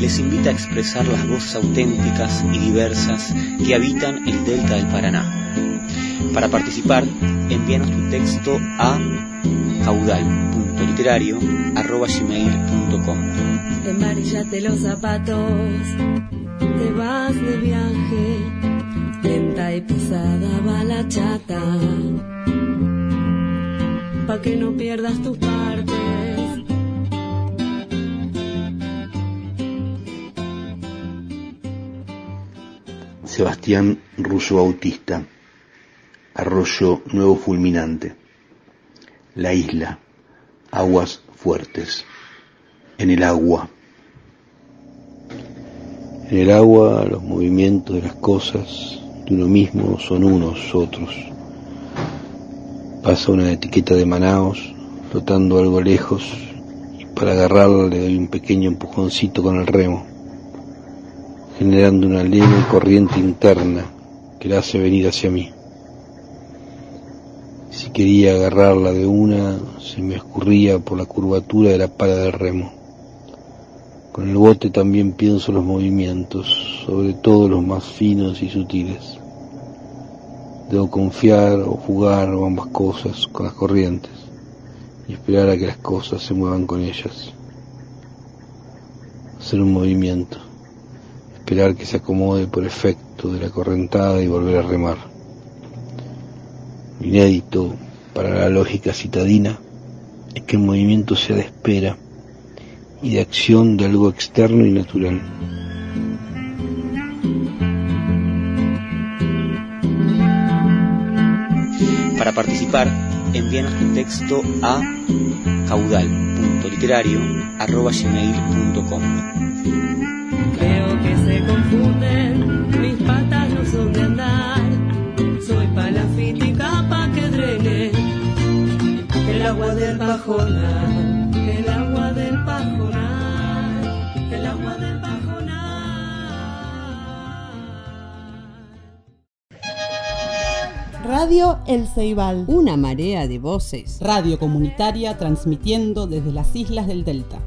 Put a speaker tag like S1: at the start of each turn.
S1: les invita a expresar las voces auténticas y diversas que habitan el delta del Paraná. Para participar, envíanos tu texto a caudal.literario.gmail.com
S2: Embarillate los zapatos, te vas de viaje, lenta y pesada va la chata, pa' que no pierdas tus partes.
S3: Sebastián Russo Bautista, Arroyo Nuevo Fulminante, La Isla, Aguas Fuertes, en el agua. En el agua los movimientos de las cosas de uno mismo son unos otros. Pasa una etiqueta de Manaos flotando algo lejos y para agarrarla le doy un pequeño empujoncito con el remo generando una leve corriente interna que la hace venir hacia mí. Si quería agarrarla de una, se me escurría por la curvatura de la pala del remo. Con el bote también pienso los movimientos, sobre todo los más finos y sutiles. Debo confiar o jugar o ambas cosas con las corrientes y esperar a que las cosas se muevan con ellas. Hacer un movimiento esperar que se acomode por efecto de la correntada y volver a remar. Inédito para la lógica citadina es que el movimiento sea de espera y de acción de algo externo y natural.
S1: Para participar, envíanos tu texto a caudal.literario.gmail.com
S2: Creo que se confunden, mis patas no son de andar. Soy palafita y capa que drene el agua del pajonal, el agua del pajonal, el agua del pajonal.
S4: Radio El Ceibal.
S5: Una marea de voces.
S6: Radio comunitaria transmitiendo desde las islas del Delta.